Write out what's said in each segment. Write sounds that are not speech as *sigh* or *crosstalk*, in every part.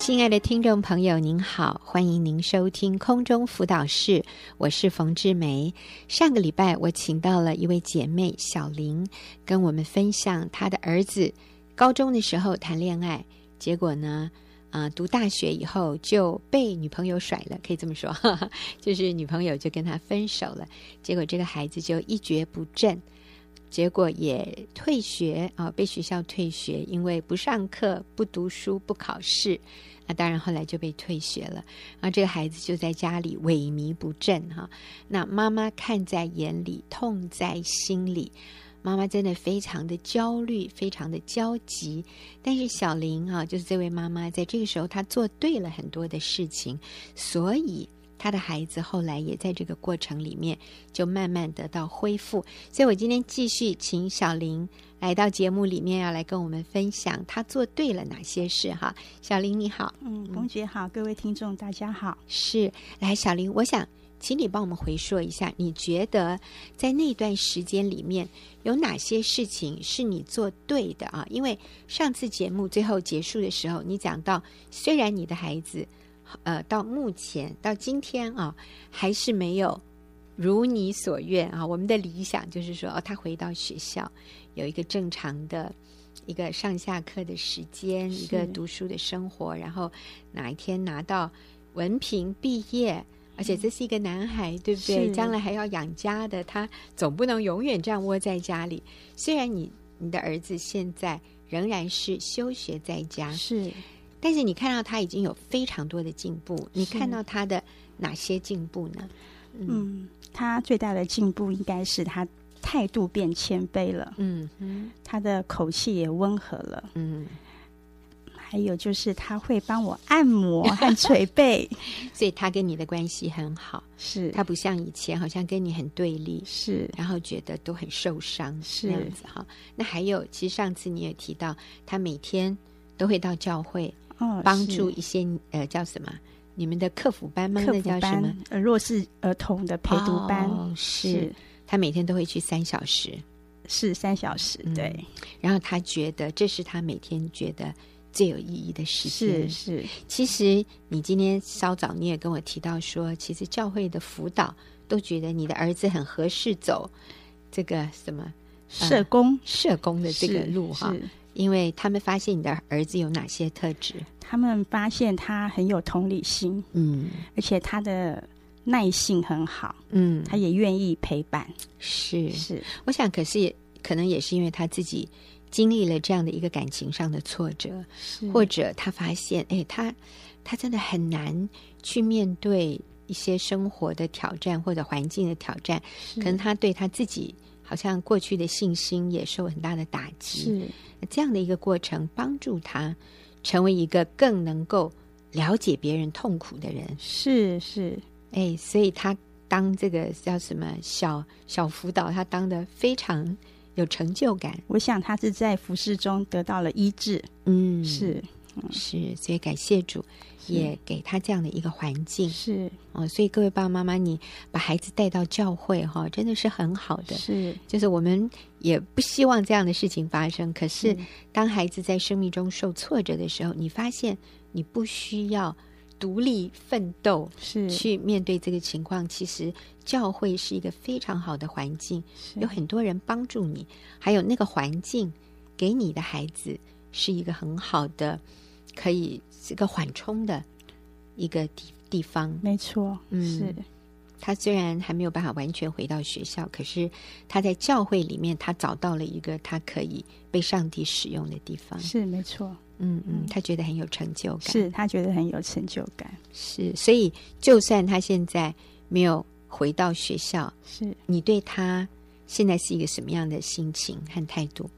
亲爱的听众朋友，您好，欢迎您收听空中辅导室，我是冯志梅。上个礼拜，我请到了一位姐妹小玲，跟我们分享她的儿子高中的时候谈恋爱，结果呢，啊、读大学以后就被女朋友甩了，可以这么说，哈哈，就是女朋友就跟他分手了，结果这个孩子就一蹶不振。结果也退学啊，被学校退学，因为不上课、不读书、不考试，那当然后来就被退学了。然后这个孩子就在家里萎靡不振哈。那妈妈看在眼里，痛在心里，妈妈真的非常的焦虑，非常的焦急。但是小林啊，就是这位妈妈，在这个时候她做对了很多的事情，所以。他的孩子后来也在这个过程里面就慢慢得到恢复，所以我今天继续请小林来到节目里面，要来跟我们分享他做对了哪些事哈。小林你好，嗯，冯姐好，各位听众大家好。是，来小林，我想请你帮我们回说一下，你觉得在那段时间里面有哪些事情是你做对的啊？因为上次节目最后结束的时候，你讲到虽然你的孩子。呃，到目前到今天啊，还是没有如你所愿啊。我们的理想就是说，哦，他回到学校有一个正常的一个上下课的时间，一个读书的生活，然后哪一天拿到文凭毕业，而且这是一个男孩，对不对？将来还要养家的，他总不能永远这样窝在家里。虽然你你的儿子现在仍然是休学在家，是。但是你看到他已经有非常多的进步，你看到他的哪些进步呢？嗯，嗯，他最大的进步应该是他态度变谦卑了，嗯嗯，他的口气也温和了，嗯，还有就是他会帮我按摩和捶背，*laughs* 所以他跟你的关系很好，是。他不像以前好像跟你很对立，是，然后觉得都很受伤，是。这样子哈。那还有，其实上次你也提到，他每天都会到教会。哦，帮助一些呃叫什么？你们的客服班吗？那叫什么？呃，弱势儿童的陪读班。哦，是，是他每天都会去三小时，是三小时，对。嗯，然后他觉得这是他每天觉得最有意义的事情。是是。其实你今天稍早你也跟我提到说，其实教会的辅导都觉得你的儿子很合适走这个什么社工，呃，社工的这个路哈。因为他们发现你的儿子有哪些特质？他们发现他很有同理心，嗯，而且他的耐性很好，嗯，他也愿意陪伴。是。是，我想，可是也可能也是因为他自己经历了这样的一个感情上的挫折，或者他发现，哎，他他真的很难去面对一些生活的挑战或者环境的挑战，可能他对他自己。好像过去的信心也受很大的打击，是这样的一个过程，帮助他成为一个更能够了解别人痛苦的人。是是，哎，所以他当这个叫什么小小辅导，他当的非常有成就感。我想他是在服饰中得到了医治。嗯，是。是，所以感谢主，也给他这样的一个环境。是哦，所以各位爸爸妈妈，你把孩子带到教会哈，真的是很好的。是，就是我们也不希望这样的事情发生。可是，当孩子在生命中受挫折的时候，你发现你不需要独立奋斗，是去面对这个情况。其实，教会是一个非常好的环境，有很多人帮助你，还有那个环境给你的孩子是一个很好的。可以这个缓冲的一个地地方，没错，嗯，是。他虽然还没有办法完全回到学校，可是他在教会里面，他找到了一个他可以被上帝使用的地方，是没错。嗯嗯，他觉得很有成就感，是他觉得很有成就感，是。所以，就算他现在没有回到学校，是你对他现在是一个什么样的心情和态度？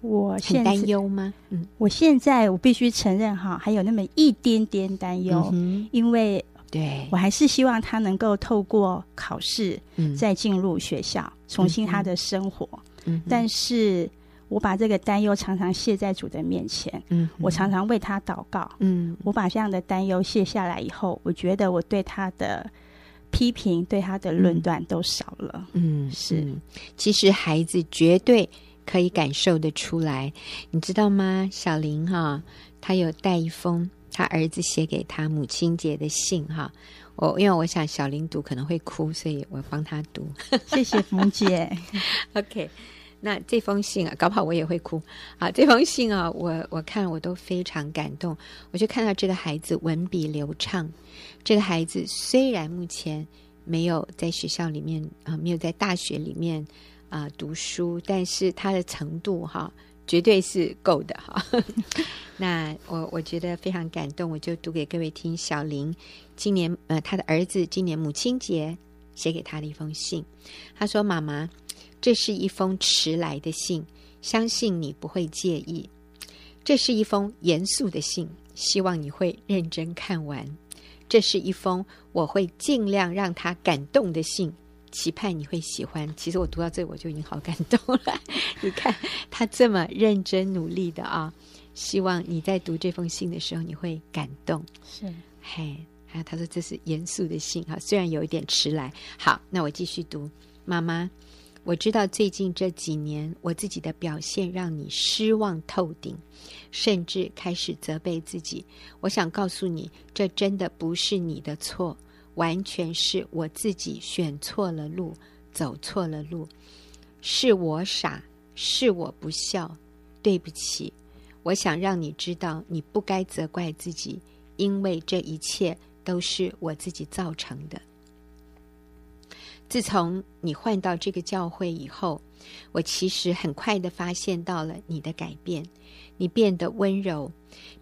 我现担忧吗？嗯，我现在我必须承认哈，还有那么一点点担忧，嗯、因为对。我还是希望他能够透过考试，嗯，再进入学校，嗯、重新他的生活。嗯，但是我把这个担忧常常卸在主的面前，嗯，我常常为他祷告，嗯，我把这样的担忧卸下来以后，我觉得我对他的批评、对他的论断都少了。嗯，是，其实孩子绝对。可以感受得出来，你知道吗？小林哈，他有带一封他儿子写给他母亲节的信哈。我因为我想小林读可能会哭，所以我帮他读。*laughs* 谢谢冯姐。*laughs* OK，那这封信啊，搞不好我也会哭啊。这封信啊，我我看我都非常感动。我就看到这个孩子文笔流畅。这个孩子虽然目前没有在学校里面啊，没有在大学里面啊读书，但是他的程度哈、绝对是够的哈。*laughs* 那我我觉得非常感动，我就读给各位听。小林今年呃，他的儿子今年母亲节写给他的一封信，他说：“妈妈，这是一封迟来的信，相信你不会介意。这是一封严肃的信，希望你会认真看完。这是一封我会尽量让他感动的信，期盼你会喜欢。其实我读到这我就已经好感动了。*laughs* 你看他这么认真努力的啊。”希望你在读这封信的时候，你会感动。是，嘿，还有他说这是严肃的信哈，虽然有一点迟来。好，那我继续读。妈妈，我知道最近这几年我自己的表现让你失望透顶，甚至开始责备自己。我想告诉你，这真的不是你的错，完全是我自己选错了路，走错了路，是我傻，是我不孝，对不起。我想让你知道，你不该责怪自己，因为这一切都是我自己造成的。自从你换到这个教会以后，我其实很快地发现到了你的改变。你变得温柔，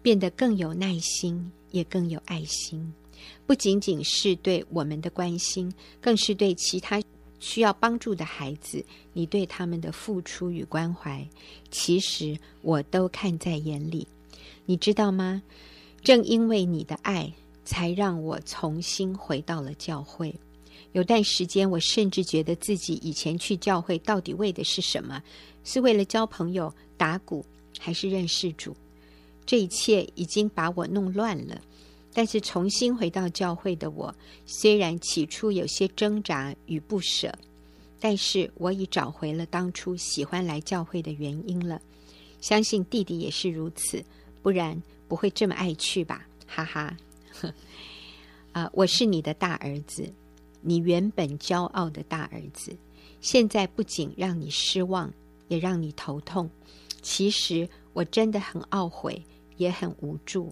变得更有耐心，也更有爱心。不仅仅是对我们的关心，更是对其他。需要帮助的孩子，你对他们的付出与关怀，其实我都看在眼里。你知道吗？正因为你的爱，才让我重新回到了教会。有段时间，我甚至觉得自己以前去教会到底为的是什么？是为了交朋友、打鼓，还是认识主？这一切已经把我弄乱了。但是重新回到教会的我，虽然起初有些挣扎与不舍，但是我已找回了当初喜欢来教会的原因了。相信弟弟也是如此，不然不会这么爱去吧？哈哈。*laughs* 啊、我是你的大儿子，你原本骄傲的大儿子，现在不仅让你失望，也让你头痛。其实我真的很懊悔，也很无助。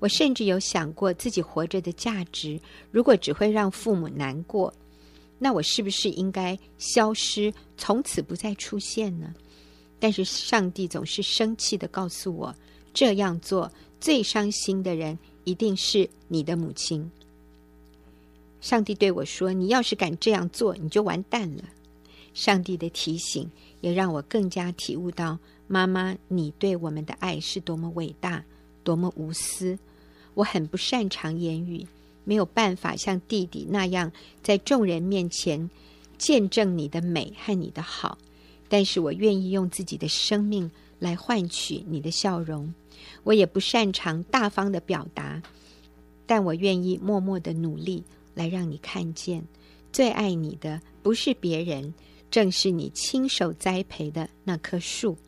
我甚至有想过自己活着的价值，如果只会让父母难过，那我是不是应该消失，从此不再出现呢？但是上帝总是生气地告诉我，这样做最伤心的人一定是你的母亲。上帝对我说：“你要是敢这样做，你就完蛋了。”上帝的提醒也让我更加体悟到，妈妈，你对我们的爱是多么伟大。多么无私！我很不擅长言语，没有办法像弟弟那样在众人面前见证你的美和你的好。但是我愿意用自己的生命来换取你的笑容。我也不擅长大方的表达，但我愿意默默的努力来让你看见，最爱你的不是别人，正是你亲手栽培的那棵树。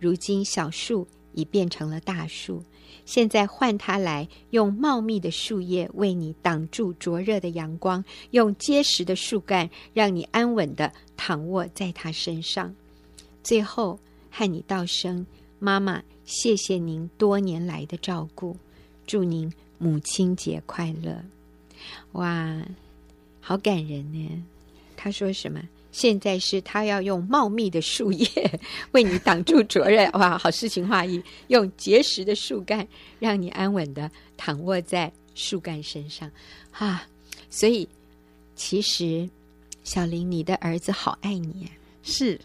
如今小树已变成了大树。现在换它来，用茂密的树叶为你挡住灼热的阳光，用结实的树干让你安稳地躺卧在它身上。最后，和你道声妈妈，谢谢您多年来的照顾，祝您母亲节快乐！哇，好感人呢！他说什么？现在是他要用茂密的树叶 *laughs* 为你挡住灼热，*laughs* 哇，好诗情画意！用结实的树干让你安稳的躺卧在树干身上，啊！所以其实小林，你的儿子好爱你，是，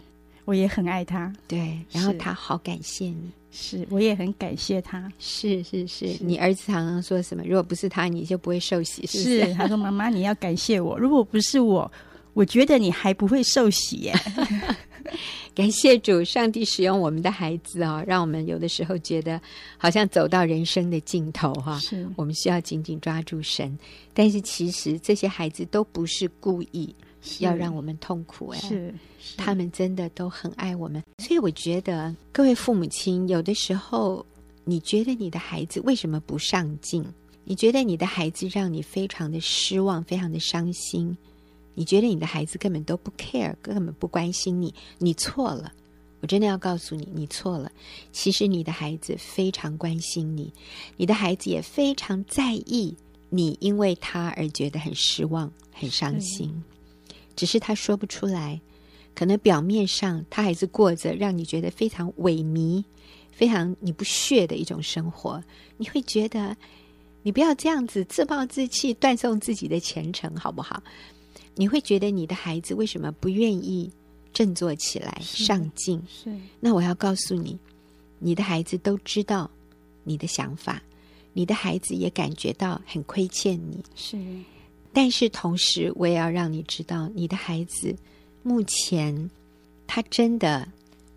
我也很爱他，对，然后他好感谢你，是，我也很感谢他，是是是，是你儿子常常说什么？如果不是他，你就不会受洗？是，他说妈妈你要感谢我，如果不是我。我觉得你还不会受洗耶！*laughs* 感谢主，上帝使用我们的孩子啊、哦，让我们有的时候觉得好像走到人生的尽头哈、哦。是，我们需要紧紧抓住神。但是其实这些孩子都不是故意要让我们痛苦哎，是，是他们真的都很爱我们。所以我觉得各位父母亲有的时候你觉得你的孩子为什么不上进？你觉得你的孩子让你非常的失望，非常的伤心？你觉得你的孩子根本都不 care，根本不关心你？你错了，我真的要告诉你，你错了。其实你的孩子非常关心你，你的孩子也非常在意你，因为他而觉得很失望、很伤心，只是他说不出来。可能表面上他还是过着让你觉得非常萎靡、非常你不屑的一种生活，你会觉得。你不要这样子自暴自弃，断送自己的前程，好不好？你会觉得你的孩子为什么不愿意振作起来、上进？是。那我要告诉你，你的孩子都知道你的想法，你的孩子也感觉到很亏欠你。是。但是同时，我也要让你知道，你的孩子目前他真的。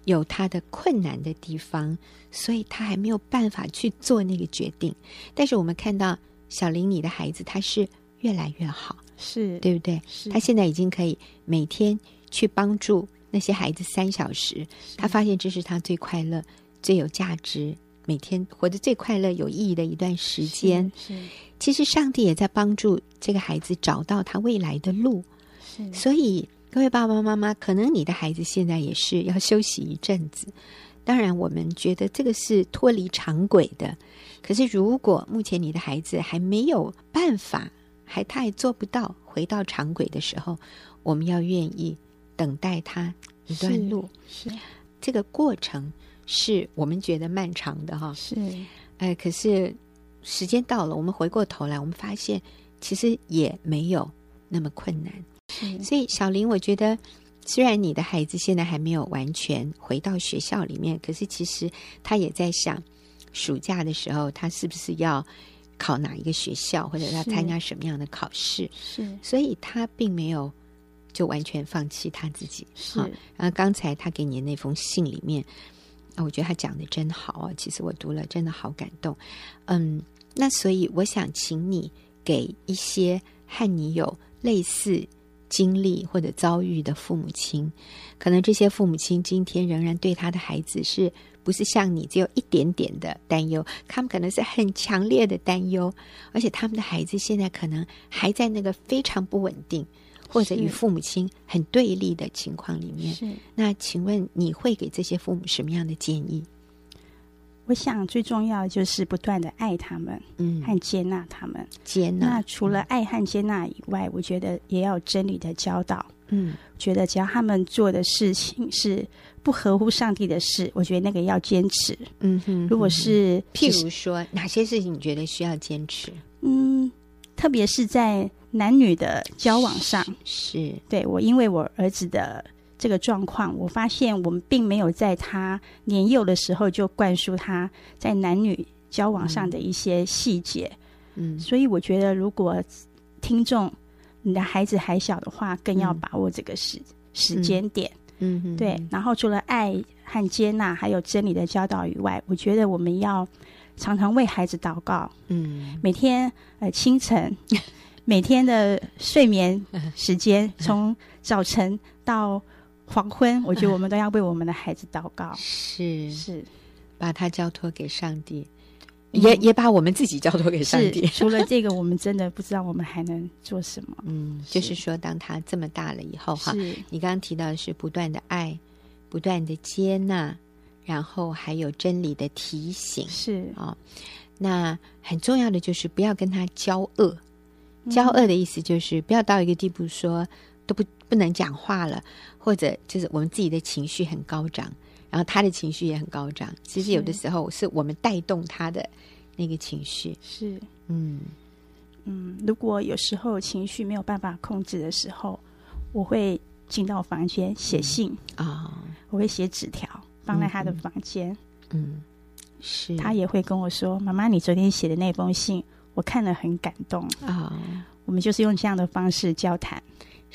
有他的困难的地方，所以他还没有办法去做那个决定。但是我们看到小林，你的孩子他是越来越好，是对不对？他现在已经可以每天去帮助那些孩子三小时，他发现这是他最快乐、最有价值、每天活得最快乐、有意义的一段时间。是，是其实上帝也在帮助这个孩子找到他未来的路。是，所以。各位爸爸妈妈，可能你的孩子现在也是要休息一阵子。当然，我们觉得这个是脱离常轨的。可是，如果目前你的孩子还没有办法，还他还做不到回到常轨的时候，我们要愿意等待他一段路。是，是这个过程是我们觉得漫长的哈。是，哎，可是时间到了，我们回过头来，我们发现其实也没有那么困难。所以，小林，我觉得，虽然你的孩子现在还没有完全回到学校里面，可是其实他也在想，暑假的时候他是不是要考哪一个学校，或者他参加什么样的考试？是，所以他并没有就完全放弃他自己。是，然后刚才他给你的那封信里面，啊，我觉得他讲的真好啊，其实我读了，真的好感动。嗯，那所以我想请你给一些和你有类似。经历或者遭遇的父母亲，可能这些父母亲今天仍然对他的孩子是不是像你只有一点点的担忧？他们可能是很强烈的担忧，而且他们的孩子现在可能还在那个非常不稳定，或者与父母亲很对立的情况里面。是。那请问你会给这些父母什么样的建议？我想最重要的就是不断的爱他们，嗯，和接纳他们。接纳。那除了爱和接纳以外，我觉得也要真理的教导。嗯，觉得只要他们做的事情是不合乎上帝的事，我觉得那个要坚持。嗯哼。如果是譬如说哪些事情你觉得需要坚持？嗯，特别是在男女的交往上，是，是对我，因为我儿子的。这个状况，我发现我们并没有在他年幼的时候就灌输他在男女交往上的一些细节。嗯，所以我觉得，如果听众你的孩子还小的话，更要把握这个时、嗯、时间点。嗯，嗯对。然后除了爱和接纳，还有真理的教导以外，我觉得我们要常常为孩子祷告。嗯，每天呃清晨，每天的睡眠 *laughs* 时间，从早晨到。黄昏，我觉得我们都要为我们的孩子祷告，是。是，把他交托给上帝，嗯、也也把我们自己交托给上帝。除了这个，我们真的不知道我们还能做什么。嗯，就是说，当他这么大了以后，哈，你刚刚提到的是不断的爱，不断的接纳，然后还有真理的提醒，是。啊、哦。那很重要的就是不要跟他交恶，交恶的意思就是不要到一个地步说都不不能讲话了。或者就是我们自己的情绪很高涨，然后他的情绪也很高涨。其实有的时候是我们带动他的那个情绪。是，嗯嗯。如果有时候情绪没有办法控制的时候，我会进到房间写信啊，嗯 oh. 我会写纸条放在他的房间。嗯，嗯，是。他也会跟我说：“妈妈，你昨天写的那封信，我看了很感动啊。” oh. 我们就是用这样的方式交谈。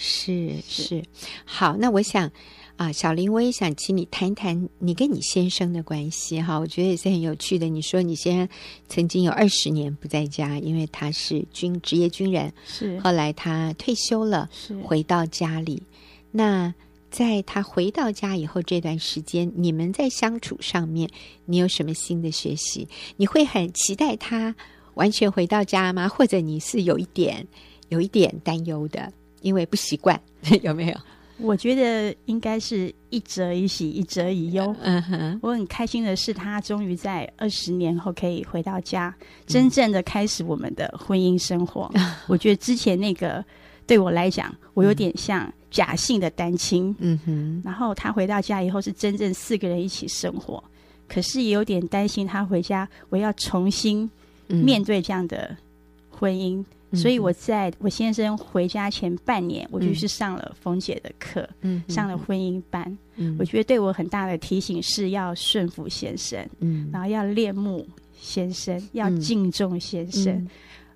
是是，好，那我想啊，小林，我也想请你谈一谈你跟你先生的关系哈，我觉得也是很有趣的。你说你先生曾经有二十年不在家，因为他是军职业军人，是后来他退休了，是回到家里。那在他回到家以后这段时间，你们在相处上面，你有什么新的学习？你会很期待他完全回到家吗？或者你是有一点有一点担忧的，因为不习惯，*laughs* 有没有？我觉得应该是一折一喜，一折一忧。嗯哼，我很开心的是，他终于在二十年后可以回到家，真正的开始我们的婚姻生活。嗯、*laughs* 我觉得之前那个对我来讲，我有点像假性的单亲。嗯哼，然后他回到家以后是真正四个人一起生活，可是也有点担心他回家，我要重新面对这样的婚姻。嗯所以我在我先生回家前半年，我就去上了冯姐的课，嗯，上了婚姻班。嗯，我觉得对我很大的提醒是要顺服先生，嗯，然后要恋慕先生，要敬重先生。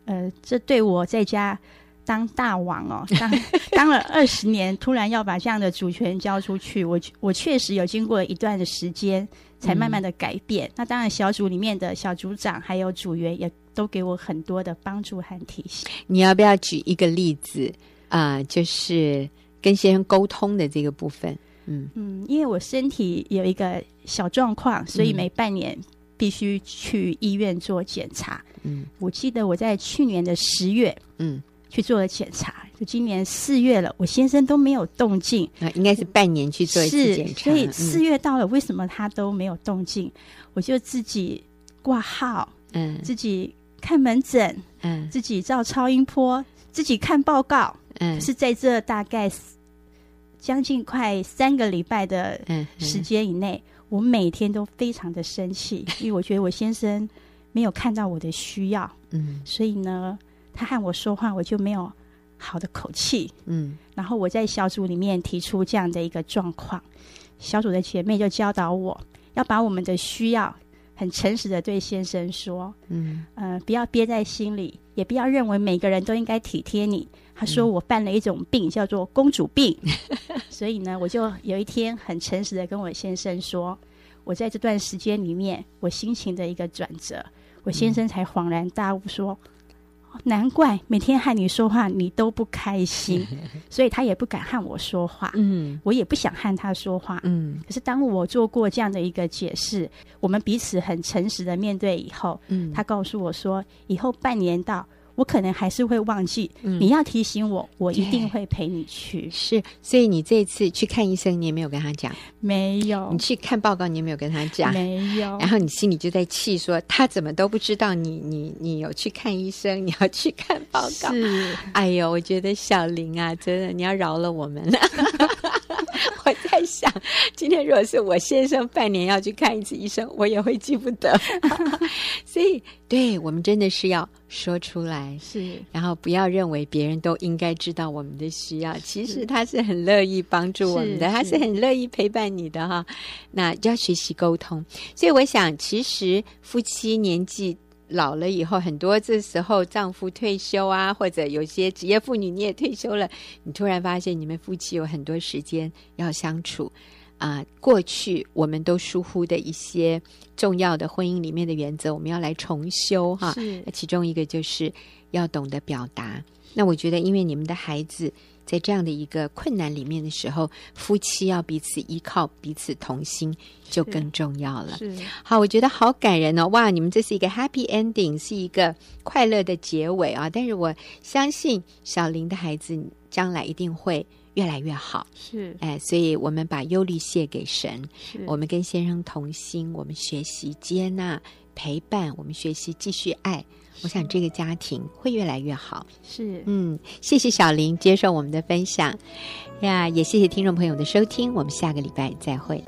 嗯，呃，这对我在家当大王哦，*laughs* 当当了二十年，突然要把这样的主权交出去，我我确实有经过一段的时间，才慢慢的改变。嗯，那当然，小组里面的小组长还有组员也。都给我很多的帮助和提醒。你要不要举一个例子啊？呃，就是跟先生沟通的这个部分。嗯嗯，因为我身体有一个小状况，所以每半年必须去医院做检查。嗯，我记得我在去年的十月，嗯，去做了检查。就今年四月了，我先生都没有动静。啊，应该是半年去做一次检查。所以四月到了，为什么他都没有动静？我就自己挂号，嗯，自己。看门诊，嗯，自己照超音波，自己看报告，嗯，是在这大概将近快三个礼拜的时间以内，嗯嗯，我每天都非常的生气，*laughs* 因为我觉得我先生没有看到我的需要，嗯，所以呢，他和我说话我就没有好的口气，嗯，然后我在小组里面提出这样的一个状况，小组的姐妹就教导我要把我们的需要。很诚实的对先生说：“嗯，呃，不要憋在心里，也不要认为每个人都应该体贴你。”他说：“我犯了一种病，叫做公主病。*laughs* ”所以呢，我就有一天很诚实的跟我先生说：“我在这段时间里面，我心情的一个转折。”我先生才恍然大悟说。难怪每天和你说话你都不开心，*laughs* 所以他也不敢和我说话。嗯，我也不想和他说话。嗯，可是当我做过这样的一个解释，我们彼此很诚实的面对以后，嗯，他告诉我说，以后半年到。我可能还是会忘记，嗯、你要提醒我，我一定会陪你去。是，所以你这次去看医生，你也没有跟他讲？没有。你去看报告，你也没有跟他讲？没有。然后你心里就在气，说他怎么都不知道你，你，你有去看医生，*laughs* 你要去看报告。是。哎呦，我觉得小林啊，真的，你要饶了我们了。*laughs* 我在想，今天如果是我先生半年要去看一次医生，我也会记不得。*laughs* 所以，对我们真的是要说出来，是，然后不要认为别人都应该知道我们的需要。其实他是很乐意帮助我们的，他是很乐意陪伴你的哈。那就要学习沟通。所以，我想，其实夫妻年纪。老了以后，很多这时候丈夫退休啊，或者有些职业妇女你也退休了，你突然发现你们夫妻有很多时间要相处啊、呃。过去我们都疏忽的一些重要的婚姻里面的原则，我们要来重修哈。是，其中一个就是要懂得表达。那我觉得，因为你们的孩子。在这样的一个困难里面的时候，夫妻要彼此依靠、彼此同心，就更重要了。好，我觉得好感人哦！哇，你们这是一个 happy ending，是一个快乐的结尾啊！但是我相信小林的孩子将来一定会越来越好。是，哎，所以我们把忧虑卸给神，是我们跟先生同心，我们学习接纳、陪伴，我们学习继续爱。我想这个家庭会越来越好。是，嗯，谢谢小林接受我们的分享呀，也谢谢听众朋友的收听，我们下个礼拜再会。